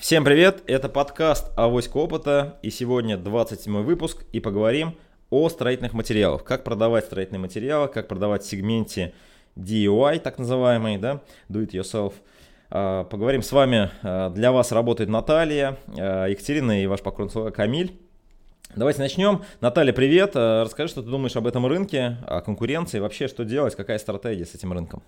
Всем привет, это подкаст «Авоська опыта» и сегодня 27 выпуск и поговорим о строительных материалах. Как продавать строительные материалы, как продавать в сегменте DIY, так называемый, да, do it yourself. А, поговорим с вами, а, для вас работает Наталья, а, Екатерина и ваш покровитель Камиль. Давайте начнем. Наталья, привет. Расскажи, что ты думаешь об этом рынке, о конкуренции, вообще что делать, какая стратегия с этим рынком?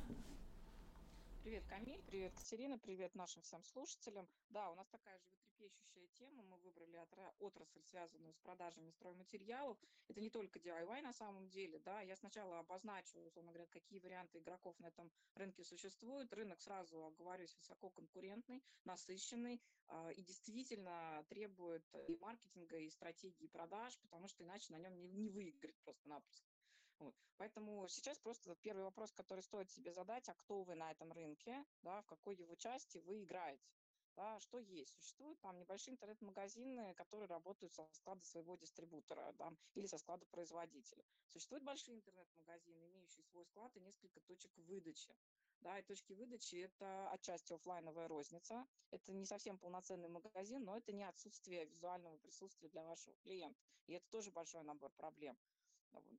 Привет нашим всем слушателям. Да, у нас такая же животрепещущая тема. Мы выбрали отрасль, связанную с продажами стройматериалов. Это не только DIY на самом деле. Да. Я сначала обозначу, условно говоря, какие варианты игроков на этом рынке существуют. Рынок, сразу оговорюсь, высококонкурентный, насыщенный э, и действительно требует и маркетинга, и стратегии продаж, потому что иначе на нем не, не выиграть просто-напросто. Поэтому сейчас просто первый вопрос, который стоит себе задать, а кто вы на этом рынке, да, в какой его части вы играете. Да, что есть? Существуют там небольшие интернет-магазины, которые работают со склада своего дистрибутора да, или со склада производителя. Существуют большие интернет-магазины, имеющие свой склад и несколько точек выдачи. Да, и точки выдачи – это отчасти офлайновая розница. Это не совсем полноценный магазин, но это не отсутствие визуального присутствия для вашего клиента. И это тоже большой набор проблем.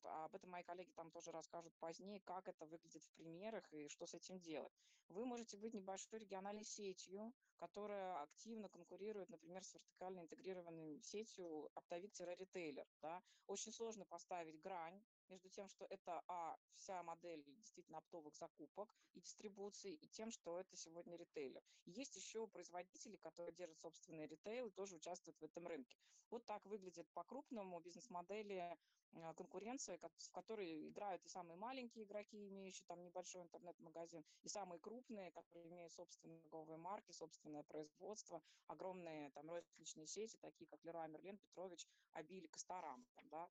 А об этом мои коллеги там тоже расскажут позднее, как это выглядит в примерах и что с этим делать. Вы можете быть небольшой региональной сетью, которая активно конкурирует, например, с вертикально интегрированной сетью оптовик-ритейлер. Да? Очень сложно поставить грань между тем, что это а, вся модель действительно оптовых закупок и дистрибуции, и тем, что это сегодня ритейлер. Есть еще производители, которые держат собственный ритейл и тоже участвуют в этом рынке. Вот так выглядит по-крупному бизнес-модели а, конкуренция, в которой играют и самые маленькие игроки, имеющие там небольшой интернет-магазин, и самые крупные, которые имеют собственные торговые марки, собственное производство, огромные там розничные сети, такие как Леруа Мерлен, Петрович, Абиль, Косторам. Да?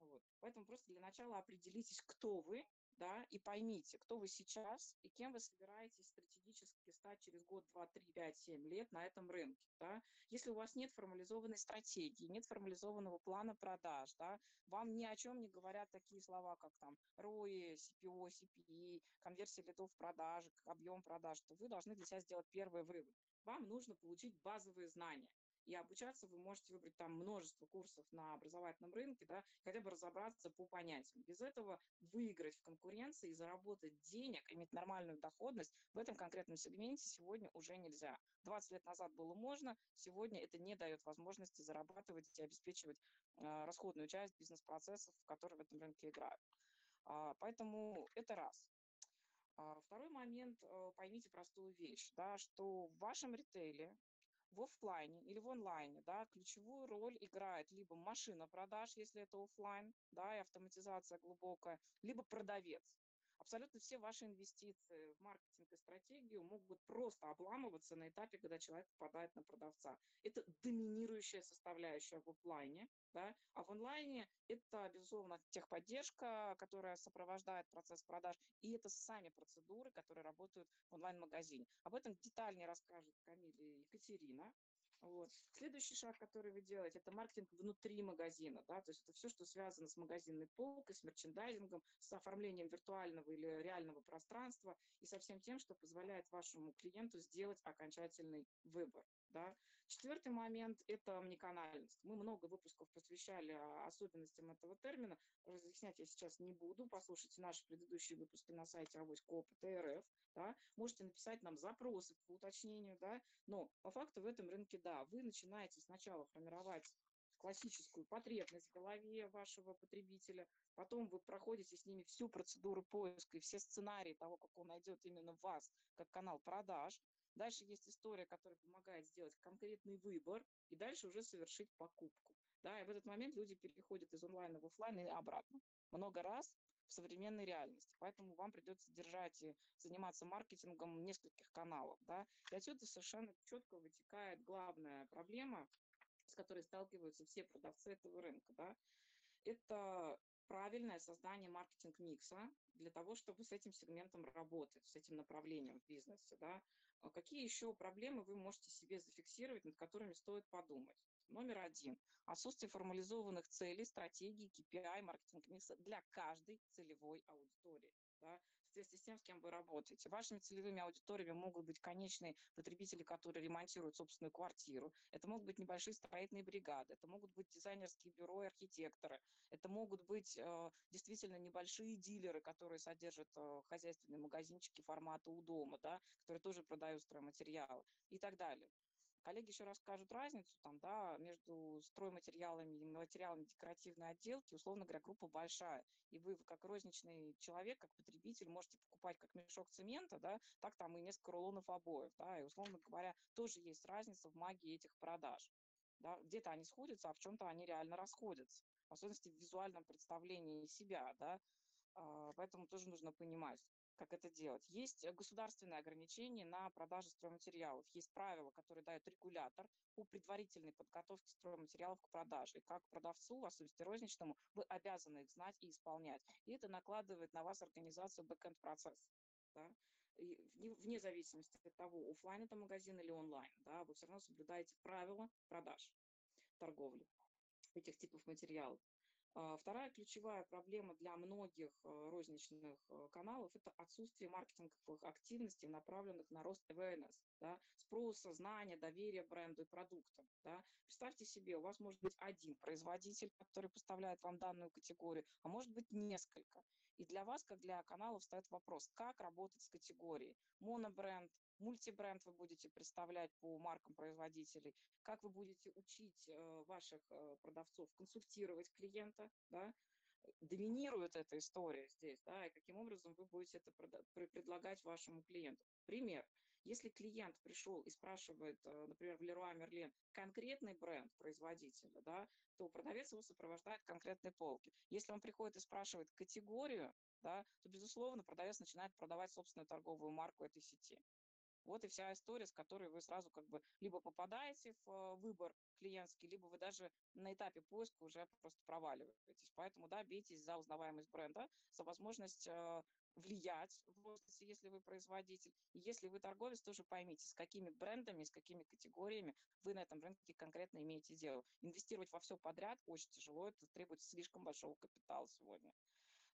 Вот. Поэтому просто для начала определитесь, кто вы, да, и поймите, кто вы сейчас и кем вы собираетесь стратегически стать через год, два, три, пять, семь лет на этом рынке, да. Если у вас нет формализованной стратегии, нет формализованного плана продаж, да, вам ни о чем не говорят такие слова, как там ROI, CPO, CPE, конверсия лидов в продажи, объем продаж, то вы должны для себя сделать первый вывод. Вам нужно получить базовые знания. И обучаться вы можете выбрать там множество курсов на образовательном рынке, да, хотя бы разобраться по понятиям. Без этого выиграть в конкуренции, заработать денег, иметь нормальную доходность в этом конкретном сегменте сегодня уже нельзя. 20 лет назад было можно, сегодня это не дает возможности зарабатывать и обеспечивать э, расходную часть бизнес-процессов, которые в этом рынке играют. А, поэтому это раз. А, второй момент, э, поймите простую вещь, да, что в вашем ритейле в офлайне или в онлайне, да, ключевую роль играет либо машина продаж, если это офлайн, да, и автоматизация глубокая, либо продавец. Абсолютно все ваши инвестиции в маркетинг и стратегию могут просто обламываться на этапе, когда человек попадает на продавца. Это доминирующая составляющая в офлайне, да, а в онлайне это, безусловно, техподдержка, которая сопровождает процесс продаж, и это сами процедуры, которые работают в онлайн-магазине. Об этом детальнее расскажет Камиль и Екатерина. Вот. Следующий шаг, который вы делаете, это маркетинг внутри магазина. Да? То есть это все, что связано с магазинной полкой, с мерчендайзингом, с оформлением виртуального или реального пространства и со всем тем, что позволяет вашему клиенту сделать окончательный выбор. Да? Четвертый момент – это омниканальность. Мы много выпусков посвящали особенностям этого термина. Разъяснять я сейчас не буду. Послушайте наши предыдущие выпуски на сайте авоська.опыта.рф. Да? Можете написать нам запросы по уточнению. Да? Но по факту в этом рынке, да, вы начинаете сначала формировать классическую потребность в голове вашего потребителя, потом вы проходите с ними всю процедуру поиска и все сценарии того, как он найдет именно вас как канал продаж, Дальше есть история, которая помогает сделать конкретный выбор и дальше уже совершить покупку. Да, и в этот момент люди переходят из онлайна в офлайн и обратно. Много раз в современной реальности. Поэтому вам придется держать и заниматься маркетингом нескольких каналов. Да? И отсюда совершенно четко вытекает главная проблема, с которой сталкиваются все продавцы этого рынка. Да? Это правильное создание маркетинг-микса для того, чтобы с этим сегментом работать, с этим направлением в бизнесе. Да? А какие еще проблемы вы можете себе зафиксировать, над которыми стоит подумать? Номер один. Отсутствие формализованных целей, стратегий, KPI, маркетинг-микса для каждой целевой аудитории. Да? Соответствии с тем, с кем вы работаете. Вашими целевыми аудиториями могут быть конечные потребители, которые ремонтируют собственную квартиру. Это могут быть небольшие строительные бригады, это могут быть дизайнерские бюро и архитекторы, это могут быть э, действительно небольшие дилеры, которые содержат э, хозяйственные магазинчики формата у дома, да, которые тоже продают стройматериалы и так далее. Коллеги еще расскажут разницу там, да, между стройматериалами и материалами декоративной отделки. Условно говоря, группа большая. И вы, как розничный человек, как потребитель, можете покупать как мешок цемента, да, так там и несколько рулонов обоев. Да, и, условно говоря, тоже есть разница в магии этих продаж. Да. Где-то они сходятся, а в чем-то они реально расходятся. В особенности в визуальном представлении себя. Да. А, поэтому тоже нужно понимать как это делать. Есть э, государственные ограничения на продажу стройматериалов. Есть правила, которые дает регулятор по предварительной подготовке стройматериалов к продаже. И как продавцу, особенно розничному, вы обязаны их знать и исполнять. И это накладывает на вас организацию бэкэнд процесса. Да? И вне, вне зависимости от того, офлайн это магазин или онлайн, да, вы все равно соблюдаете правила продаж, торговли этих типов материалов. А, вторая ключевая проблема для многих э, розничных э, каналов – это отсутствие маркетинговых активностей, направленных на рост awareness, да, спроса, знания, доверия бренду и продуктам. Да. Представьте себе, у вас может быть один производитель, который поставляет вам данную категорию, а может быть несколько. И для вас, как для канала, встает вопрос, как работать с категорией. Монобренд, мультибренд вы будете представлять по маркам производителей, как вы будете учить э, ваших э, продавцов консультировать клиента, да, доминирует эта история здесь, да, и каким образом вы будете это предлагать вашему клиенту. Пример. Если клиент пришел и спрашивает, э, например, в Leroy Merlin конкретный бренд производителя, да, то продавец его сопровождает конкретной полки. Если он приходит и спрашивает категорию, да, то, безусловно, продавец начинает продавать собственную торговую марку этой сети. Вот и вся история, с которой вы сразу как бы либо попадаете в э, выбор клиентский, либо вы даже на этапе поиска уже просто проваливаетесь. Поэтому, да, бейтесь за узнаваемость бренда, за возможность э, влиять в розниче, если вы производитель. Если вы торговец, тоже поймите, с какими брендами, с какими категориями вы на этом рынке конкретно имеете дело. Инвестировать во все подряд очень тяжело, это требует слишком большого капитала сегодня.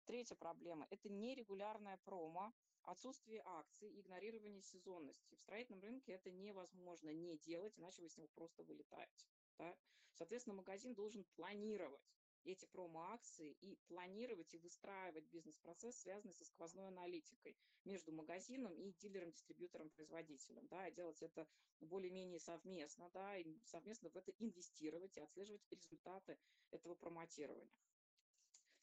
Третья проблема – это нерегулярная промо, отсутствие акций, игнорирование сезонности. В строительном рынке это невозможно не делать, иначе вы с него просто вылетаете. Да? Соответственно, магазин должен планировать эти промо-акции и планировать и выстраивать бизнес-процесс, связанный со сквозной аналитикой между магазином и дилером, дистрибьютором, производителем. Да, и делать это более-менее совместно, да, и совместно в это инвестировать и отслеживать результаты этого промотирования.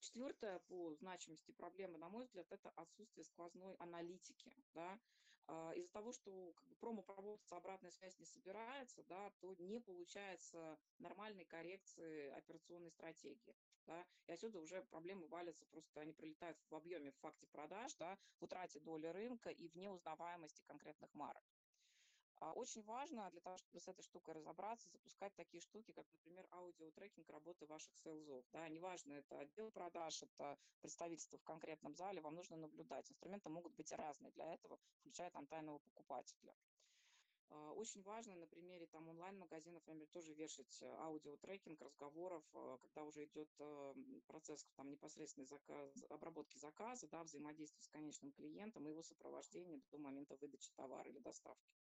Четвертая по значимости проблема, на мой взгляд, это отсутствие сквозной аналитики. Да? А, из-за того, что как бы, промо проводится, обратная связь не собирается, да, то не получается нормальной коррекции операционной стратегии. Да? И отсюда уже проблемы валятся, просто они прилетают в объеме в факте продаж, да, в утрате доли рынка и в неузнаваемости конкретных марок. А, очень важно для того, чтобы с этой штукой разобраться, запускать такие штуки, как, например, аудиотрекинг работы ваших сейлзов. Да, неважно, это отдел продаж, это представительство в конкретном зале, вам нужно наблюдать. Инструменты могут быть разные для этого, включая там тайного покупателя. А, очень важно на примере там онлайн-магазинов, например, тоже вешать э, аудиотрекинг разговоров, э, когда уже идет э, процесс там непосредственной заказ, обработки заказа, да, взаимодействия с конечным клиентом и его сопровождения до момента выдачи товара или доставки.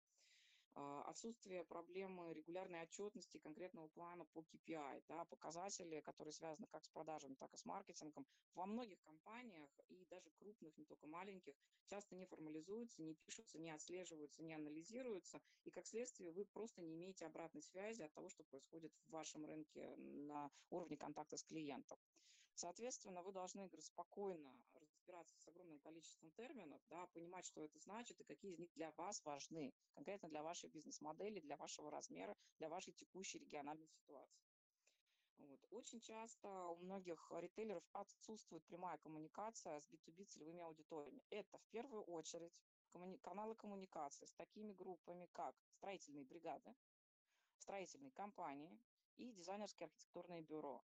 А, отсутствие проблемы регулярной отчетности конкретного плана по KPI, да, показатели, которые связаны как с продажами, так и с маркетингом, во многих компаниях и даже крупных, не только маленьких, часто не формализуются, не пишутся, не отслеживаются, не анализируются, и как следствие вы просто не имеете обратной связи от того, что происходит в вашем рынке на уровне контакта с клиентом. Соответственно, вы должны спокойно разбираться с огромным количеством терминов, да, понимать, что это значит и какие из них для вас важны, конкретно для вашей бизнес-модели, для вашего размера, для вашей текущей региональной ситуации. Вот. Очень часто у многих ритейлеров отсутствует прямая коммуникация с B2B целевыми аудиториями. Это в первую очередь коммуни- каналы коммуникации с такими группами, как строительные бригады, строительные компании и дизайнерские архитектурные бюро.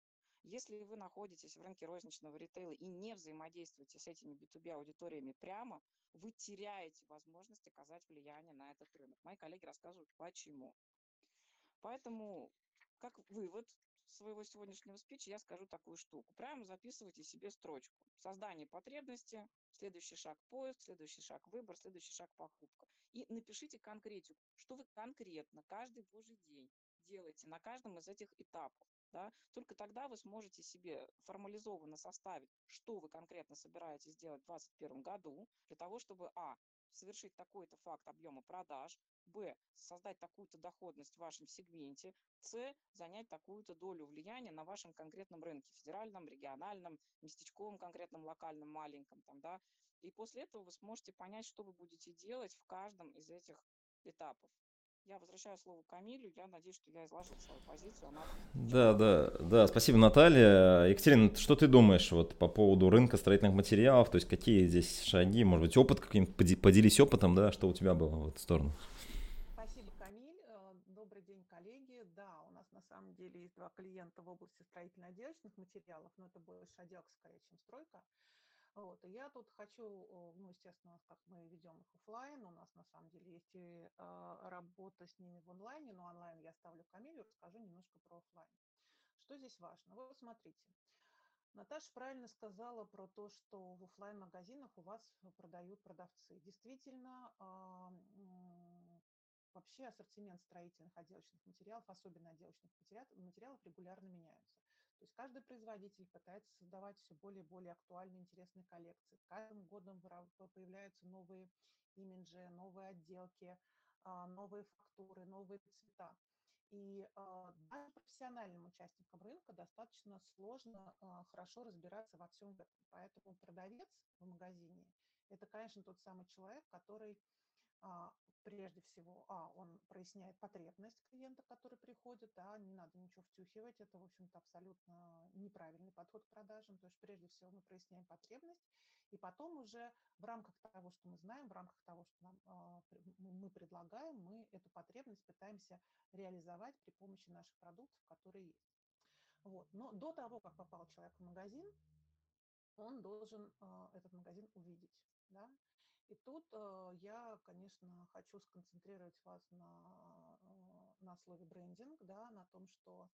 Если вы находитесь в рынке розничного ритейла и не взаимодействуете с этими B2B аудиториями прямо, вы теряете возможность оказать влияние на этот рынок. Мои коллеги рассказывают, почему. Поэтому, как вывод, своего сегодняшнего спича я скажу такую штуку. Прямо записывайте себе строчку. Создание потребности, следующий шаг поиск, следующий шаг выбор, следующий шаг покупка. И напишите конкретику, что вы конкретно каждый божий день делаете на каждом из этих этапов. Да? Только тогда вы сможете себе формализованно составить, что вы конкретно собираетесь делать в 2021 году, для того, чтобы, а, совершить такой-то факт объема продаж, б, создать такую-то доходность в вашем сегменте, с, занять такую-то долю влияния на вашем конкретном рынке, федеральном, региональном, местечковом, конкретном, локальном, маленьком, там, да, и после этого вы сможете понять, что вы будете делать в каждом из этих этапов. Я возвращаю слово Камилю. Я надеюсь, что я изложил свою позицию. Она... Да, да, да. Спасибо, Наталья. Екатерина, что ты думаешь вот по поводу рынка строительных материалов? То есть какие здесь шаги? Может быть, опыт каким-нибудь? Поделись опытом, да, что у тебя было в эту сторону? Спасибо, Камиль. Э, добрый день, коллеги. Да, у нас на самом деле есть два клиента в области строительно-отделочных материалов, но это больше отделка скорее, чем стройка. Вот, и я тут хочу, ну, естественно, как мы ведем их офлайн, у нас на самом деле есть и э, работа с ними в онлайне, но онлайн я ставлю Камилю, расскажу немножко про офлайн. Что здесь важно? Вот смотрите, Наташа правильно сказала про то, что в офлайн магазинах у вас продают продавцы. Действительно, э, вообще ассортимент строительных отделочных материалов, особенно отделочных материалов, регулярно меняются. То есть каждый производитель пытается создавать все более и более актуальные, интересные коллекции. Каждым годом появляются новые имиджи, новые отделки, а, новые фактуры, новые цвета. И э, даже профессиональным участникам рынка достаточно сложно э, хорошо разбираться во всем этом. Поэтому продавец в магазине – это, конечно, тот самый человек, который а, прежде всего, а, он проясняет потребность клиента, который приходит, да, не надо ничего втюхивать, это, в общем-то, абсолютно неправильный подход к продажам, то есть прежде всего мы проясняем потребность, и потом уже в рамках того, что мы знаем, в рамках того, что нам, э, мы предлагаем, мы эту потребность пытаемся реализовать при помощи наших продуктов, которые есть. Вот. Но до того, как попал человек в магазин, он должен э, этот магазин увидеть. Да? И тут э, я, конечно, хочу сконцентрировать вас на, э, на слове брендинг, да, на том, что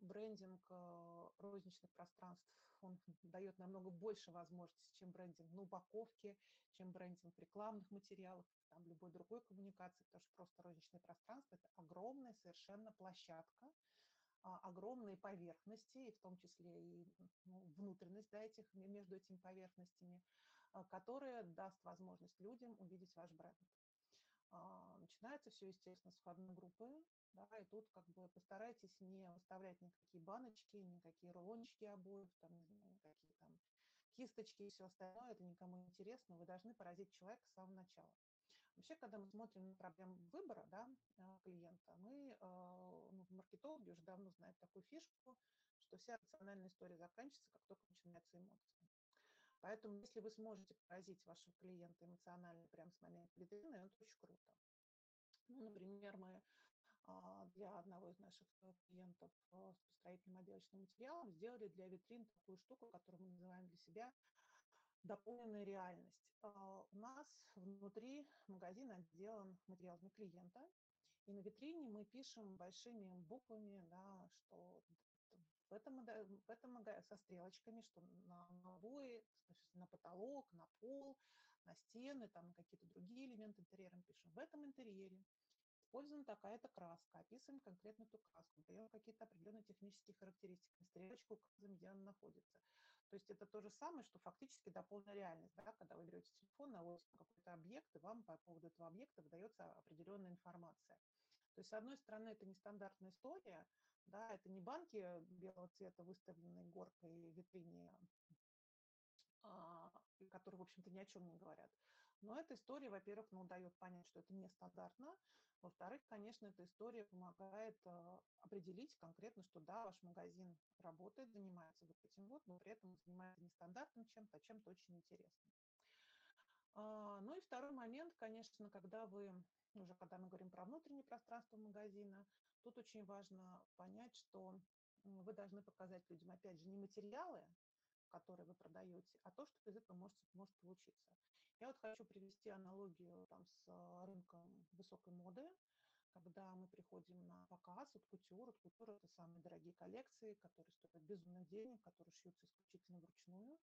брендинг э, розничных пространств, он дает намного больше возможностей, чем брендинг на упаковке, чем брендинг рекламных материалов, там, любой другой коммуникации, потому что просто розничное пространство – это огромная совершенно площадка, а, огромные поверхности, и в том числе и ну, внутренность да, этих, между этими поверхностями – а, которая даст возможность людям увидеть ваш бренд. А, начинается все, естественно, с входной группы, да, и тут как бы постарайтесь не выставлять никакие баночки, никакие рулончики обоев, там, не знаю, никакие там кисточки и все остальное, это никому не интересно, вы должны поразить человека с самого начала. Вообще, когда мы смотрим на проблему выбора да, а, клиента, мы ну, в маркетологе уже давно знаем такую фишку, что вся рациональная история заканчивается, как только начинаются эмоции. Поэтому, если вы сможете поразить вашего клиента эмоционально прямо с момента витрины, это очень круто. Ну, например, мы а, для одного из наших э, клиентов э, с строительным отделочным материалом сделали для витрин такую штуку, которую мы называем для себя дополненная реальность. А, у нас внутри магазин отделан материалами клиента, и на витрине мы пишем большими буквами, да, что в этом, в со стрелочками, что на, обои, на потолок, на пол, на стены, там какие-то другие элементы интерьера мы пишем. В этом интерьере использована такая-то краска, описываем конкретно эту краску, даем какие-то определенные технические характеристики, стрелочку указываем, где она находится. То есть это то же самое, что фактически дополненная реальность, да, когда вы берете телефон, наводите какой-то объект, и вам по поводу этого объекта выдается определенная информация. То есть, с одной стороны, это нестандартная история, да, это не банки белого цвета, выставленные горкой в витрине, а, которые, в общем-то, ни о чем не говорят. Но эта история, во-первых, ну, дает понять, что это нестандартно. Во-вторых, конечно, эта история помогает э, определить конкретно, что да, ваш магазин работает, занимается вот этим вот, но при этом занимается нестандартным чем-то, а чем-то очень интересным. А, ну и второй момент, конечно, когда вы, уже когда мы говорим про внутреннее пространство магазина, Тут очень важно понять, что вы должны показать людям, опять же, не материалы, которые вы продаете, а то, что из этого может, может получиться. Я вот хочу привести аналогию там, с рынком высокой моды. когда мы приходим на показ, от кутюр, от кутюр это самые дорогие коллекции, которые стоят безумных денег, которые шьются исключительно вручную,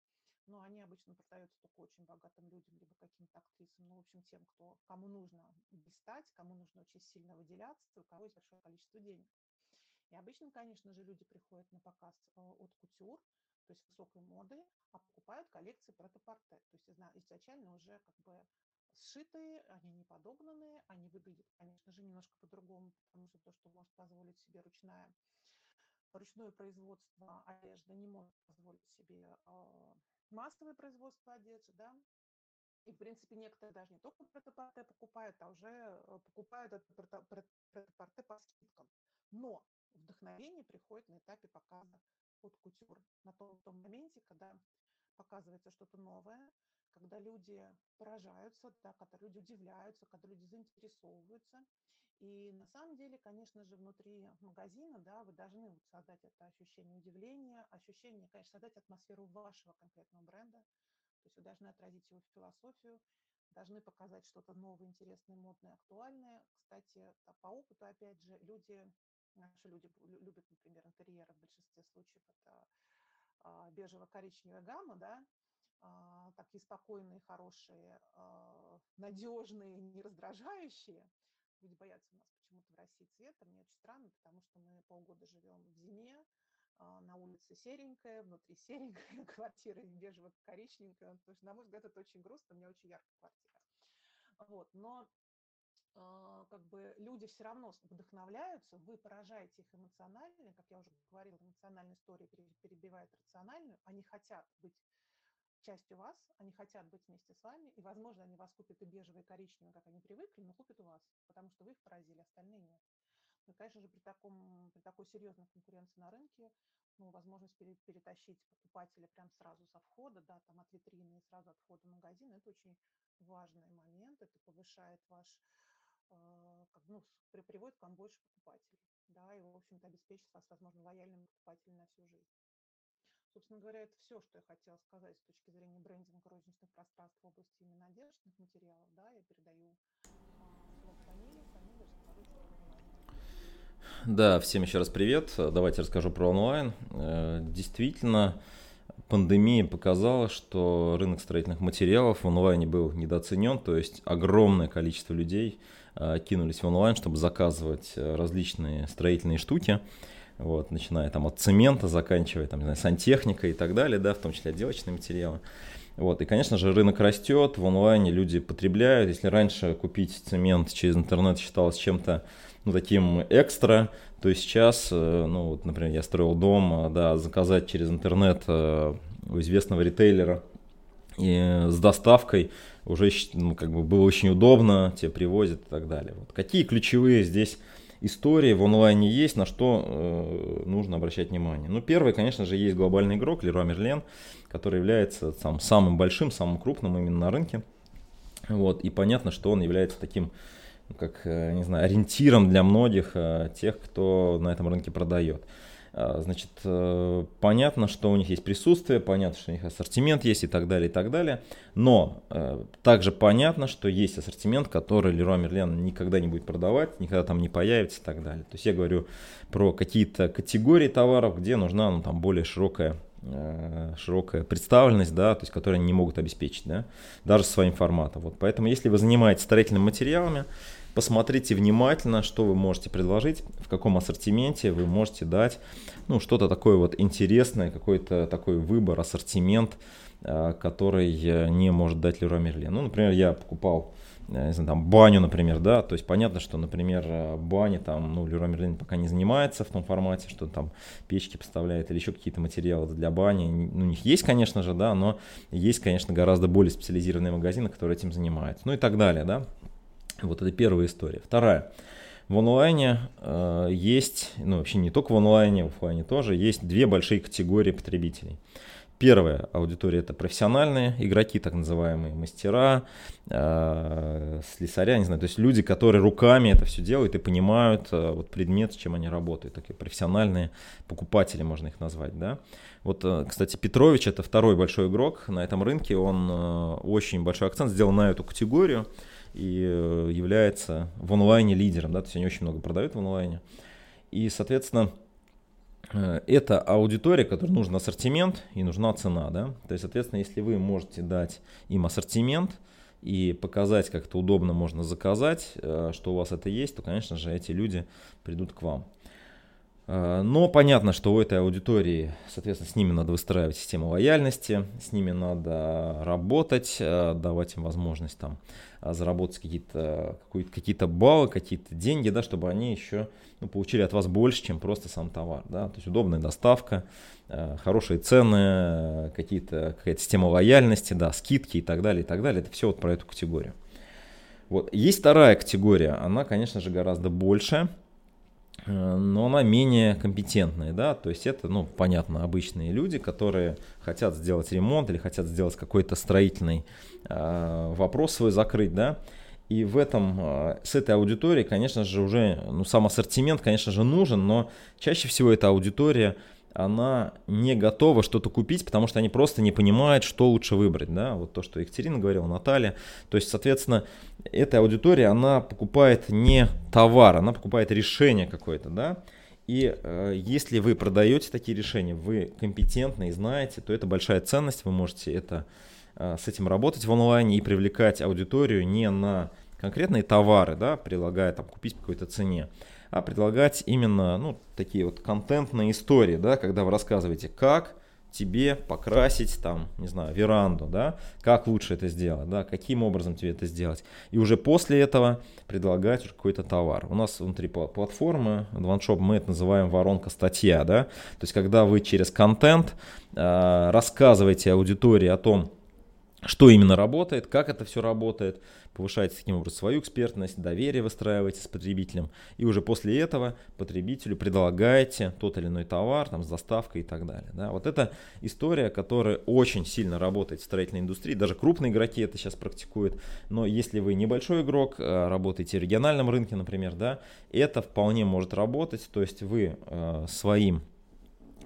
но они обычно продаются только очень богатым людям, либо каким-то актрисам, ну, в общем, тем, кто, кому нужно блистать, кому нужно очень сильно выделяться, у кого есть большое количество денег. И обычно, конечно же, люди приходят на показ э, от кутюр, то есть высокой моды, а покупают коллекции претапорте. То есть изначально уже как бы сшитые, они не подогнанные, они выглядят, конечно же, немножко по-другому, потому что то, что может позволить себе ручная, ручное производство одежды, не может позволить себе э, массовое производство одежды, да, и, в принципе, некоторые даже не только претапорте покупают, а уже э, покупают это претапорте по скидкам. Но вдохновение приходит на этапе показа от кутюр, на том, том моменте, когда показывается что-то новое, когда люди поражаются, да, когда люди удивляются, когда люди заинтересовываются. И на самом деле, конечно же, внутри магазина, да, вы должны вот создать это ощущение удивления, ощущение, конечно, создать атмосферу вашего конкретного бренда. То есть вы должны отразить его философию, должны показать что-то новое, интересное, модное, актуальное. Кстати, по опыту, опять же, люди, наши люди любят, например, интерьеры в большинстве случаев. Это а, бежево-коричневая гамма, да, а, такие спокойные, хорошие, а, надежные, не раздражающие. Люди боятся у нас почему-то в России цвета. Мне очень странно, потому что мы полгода живем в зиме, а, на улице серенькая, внутри серенькая, квартира бежево-коричневенькая. То есть, на мой взгляд, это очень грустно, у меня очень яркая квартира. Вот, но как бы люди все равно вдохновляются, вы поражаете их эмоционально, как я уже говорила, эмоциональная история перебивает рациональную, они хотят быть частью вас, они хотят быть вместе с вами, и, возможно, они вас купят и бежевый, и коричневый, как они привыкли, но купят у вас, потому что вы их поразили, остальные нет. Ну, конечно же, при, таком, при такой серьезной конкуренции на рынке, ну, возможность перетащить покупателя прям сразу со входа, да, там от витрины и сразу от входа в магазин, это очень важный момент, это повышает ваш, э, как, ну, приводит к вам больше покупателей, да, и, в общем-то, обеспечит вас, возможно, лояльным покупателем на всю жизнь. Собственно говоря, это все, что я хотела сказать с точки зрения брендинга розничных пространств в области именно одежных материалов. Да, я передаю а, Да, всем еще раз привет. Давайте расскажу про онлайн. Э, действительно, пандемия показала, что рынок строительных материалов в онлайне был недооценен, то есть огромное количество людей э, кинулись в онлайн, чтобы заказывать э, различные строительные штуки вот, начиная там от цемента, заканчивая там, не знаю, сантехникой и так далее, да, в том числе отделочные материалы. Вот, и, конечно же, рынок растет, в онлайне люди потребляют. Если раньше купить цемент через интернет считалось чем-то ну, таким экстра, то сейчас, э, ну, вот, например, я строил дом, да, заказать через интернет э, у известного ритейлера и с доставкой уже ну, как бы было очень удобно, тебе привозят и так далее. Вот. Какие ключевые здесь истории в онлайне есть, на что э, нужно обращать внимание. Ну, первый, конечно же, есть глобальный игрок Леруа Мерлен, который является сам, самым большим, самым крупным именно на рынке. Вот, и понятно, что он является таким, как, э, не знаю, ориентиром для многих э, тех, кто на этом рынке продает. Значит, э, понятно, что у них есть присутствие, понятно, что у них ассортимент есть и так далее, и так далее. Но э, также понятно, что есть ассортимент, который Leroy Merlin никогда не будет продавать, никогда там не появится и так далее. То есть я говорю про какие-то категории товаров, где нужна ну, там более широкая э, широкая представленность, да, то есть, которые они не могут обеспечить, да, даже своим форматом. Вот, поэтому, если вы занимаетесь строительными материалами, Посмотрите внимательно, что вы можете предложить, в каком ассортименте вы можете дать ну, что-то такое вот интересное, какой-то такой выбор, ассортимент, э, который не может дать Леруа Мерлен. Ну, например, я покупал э, не знаю, там, баню, например, да, то есть понятно, что, например, э, бани там, ну, Леруа Мерлен пока не занимается в том формате, что там печки поставляет или еще какие-то материалы для бани, ну, у них есть, конечно же, да, но есть, конечно, гораздо более специализированные магазины, которые этим занимаются, ну и так далее, да, вот это первая история. Вторая. В онлайне э, есть, ну вообще не только в онлайне, в офлайне тоже, есть две большие категории потребителей. Первая аудитория это профессиональные игроки, так называемые мастера, э, слесаря, не знаю, то есть люди, которые руками это все делают и понимают э, вот предмет, с чем они работают, такие профессиональные покупатели, можно их назвать, да. Вот, э, кстати, Петрович это второй большой игрок на этом рынке, он э, очень большой акцент сделал на эту категорию. И э, является в онлайне лидером, да, то есть они очень много продают в онлайне. И, соответственно, э, это аудитория, которой нужен ассортимент и нужна цена, да. То есть, соответственно, если вы можете дать им ассортимент и показать, как это удобно можно заказать, э, что у вас это есть, то, конечно же, эти люди придут к вам. Э, но понятно, что у этой аудитории, соответственно, с ними надо выстраивать систему лояльности, с ними надо работать, э, давать им возможность там э, заработать какие-то какие баллы, какие-то деньги, да, чтобы они еще ну, получили от вас больше, чем просто сам товар. Да? То есть удобная доставка, хорошие цены, какие-то, какая-то система лояльности, да, скидки и так далее, и так далее. Это все вот про эту категорию. Вот. Есть вторая категория, она, конечно же, гораздо Э, но она менее компетентная, да, то есть это, ну, понятно, обычные люди, которые хотят сделать ремонт или хотят сделать какой-то строительный э, вопрос свой закрыть, да, и в этом, э, с этой аудиторией, конечно же, уже, ну, сам ассортимент, конечно же, нужен, но чаще всего эта аудитория она не готова что-то купить, потому что они просто не понимают, что лучше выбрать, да, вот то, что Екатерина говорила, Наталья, то есть, соответственно, эта аудитория, она покупает не товар, она покупает решение какое-то, да, и э, если вы продаете такие решения, вы компетентны и знаете, то это большая ценность, вы можете это, э, с этим работать в онлайне и привлекать аудиторию не на конкретные товары, да, прилагая там купить по какой-то цене, предлагать именно ну, такие вот контентные истории, да, когда вы рассказываете, как тебе покрасить там, не знаю, веранду, да, как лучше это сделать, да, каким образом тебе это сделать. И уже после этого предлагать какой-то товар. У нас внутри платформы OneShop мы это называем воронка статья, да, то есть когда вы через контент э, рассказываете аудитории о том, что именно работает, как это все работает, повышаете таким образом свою экспертность, доверие выстраиваете с потребителем, и уже после этого потребителю предлагаете тот или иной товар там, с доставкой и так далее. Да? Вот это история, которая очень сильно работает в строительной индустрии, даже крупные игроки это сейчас практикуют, но если вы небольшой игрок, э, работаете в региональном рынке, например, да, это вполне может работать, то есть вы э, своим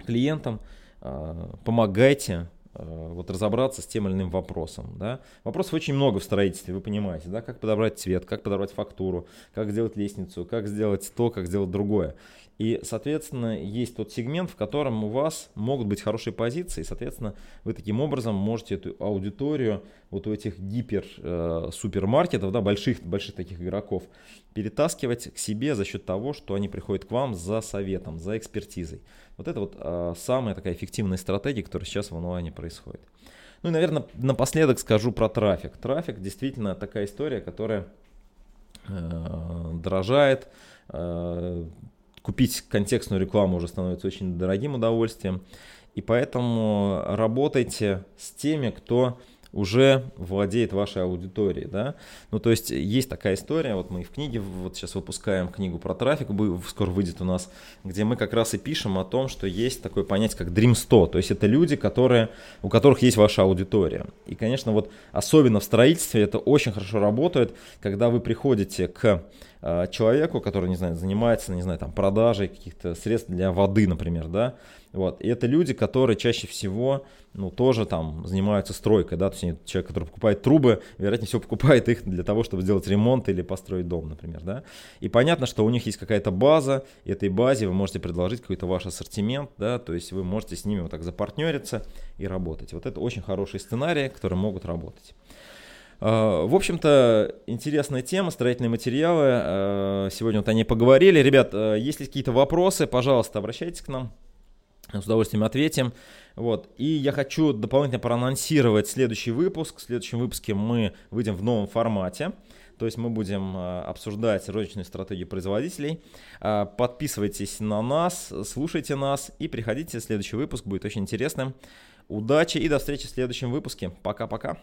клиентам э, помогаете вот разобраться с тем или иным вопросом. Да? Вопросов очень много в строительстве, вы понимаете, да? как подобрать цвет, как подобрать фактуру, как сделать лестницу, как сделать то, как сделать другое. И, соответственно, есть тот сегмент, в котором у вас могут быть хорошие позиции, и, соответственно, вы таким образом можете эту аудиторию вот у этих гипер э, да, больших, больших таких игроков, перетаскивать к себе за счет того, что они приходят к вам за советом, за экспертизой. Вот это вот э, самая такая эффективная стратегия, которая сейчас в онлайне происходит. Ну и, наверное, напоследок скажу про трафик. Трафик действительно такая история, которая э, дорожает. Э, купить контекстную рекламу уже становится очень дорогим удовольствием. И поэтому работайте с теми, кто уже владеет вашей аудиторией, да. Ну, то есть есть такая история, вот мы в книге, вот сейчас выпускаем книгу про трафик, скоро выйдет у нас, где мы как раз и пишем о том, что есть такое понятие, как Dream 100, то есть это люди, которые, у которых есть ваша аудитория. И, конечно, вот особенно в строительстве это очень хорошо работает, когда вы приходите к э, человеку, который, не знаю, занимается, не знаю, там, продажей каких-то средств для воды, например, да, вот. И это люди, которые чаще всего, ну, тоже там занимаются стройкой, да, то есть человек, который покупает трубы, вероятнее всего покупает их для того, чтобы сделать ремонт или построить дом, например, да. И понятно, что у них есть какая-то база, и этой базе вы можете предложить какой-то ваш ассортимент, да, то есть вы можете с ними вот так запартнериться и работать. Вот это очень хороший сценарий, которые могут работать. А, в общем-то, интересная тема, строительные материалы. А, сегодня вот о ней поговорили. Ребят, а, если какие-то вопросы, пожалуйста, обращайтесь к нам с удовольствием ответим. Вот. И я хочу дополнительно проанонсировать следующий выпуск. В следующем выпуске мы выйдем в новом формате. То есть мы будем обсуждать розничную стратегию производителей. Подписывайтесь на нас, слушайте нас и приходите. Следующий выпуск будет очень интересным. Удачи и до встречи в следующем выпуске. Пока-пока.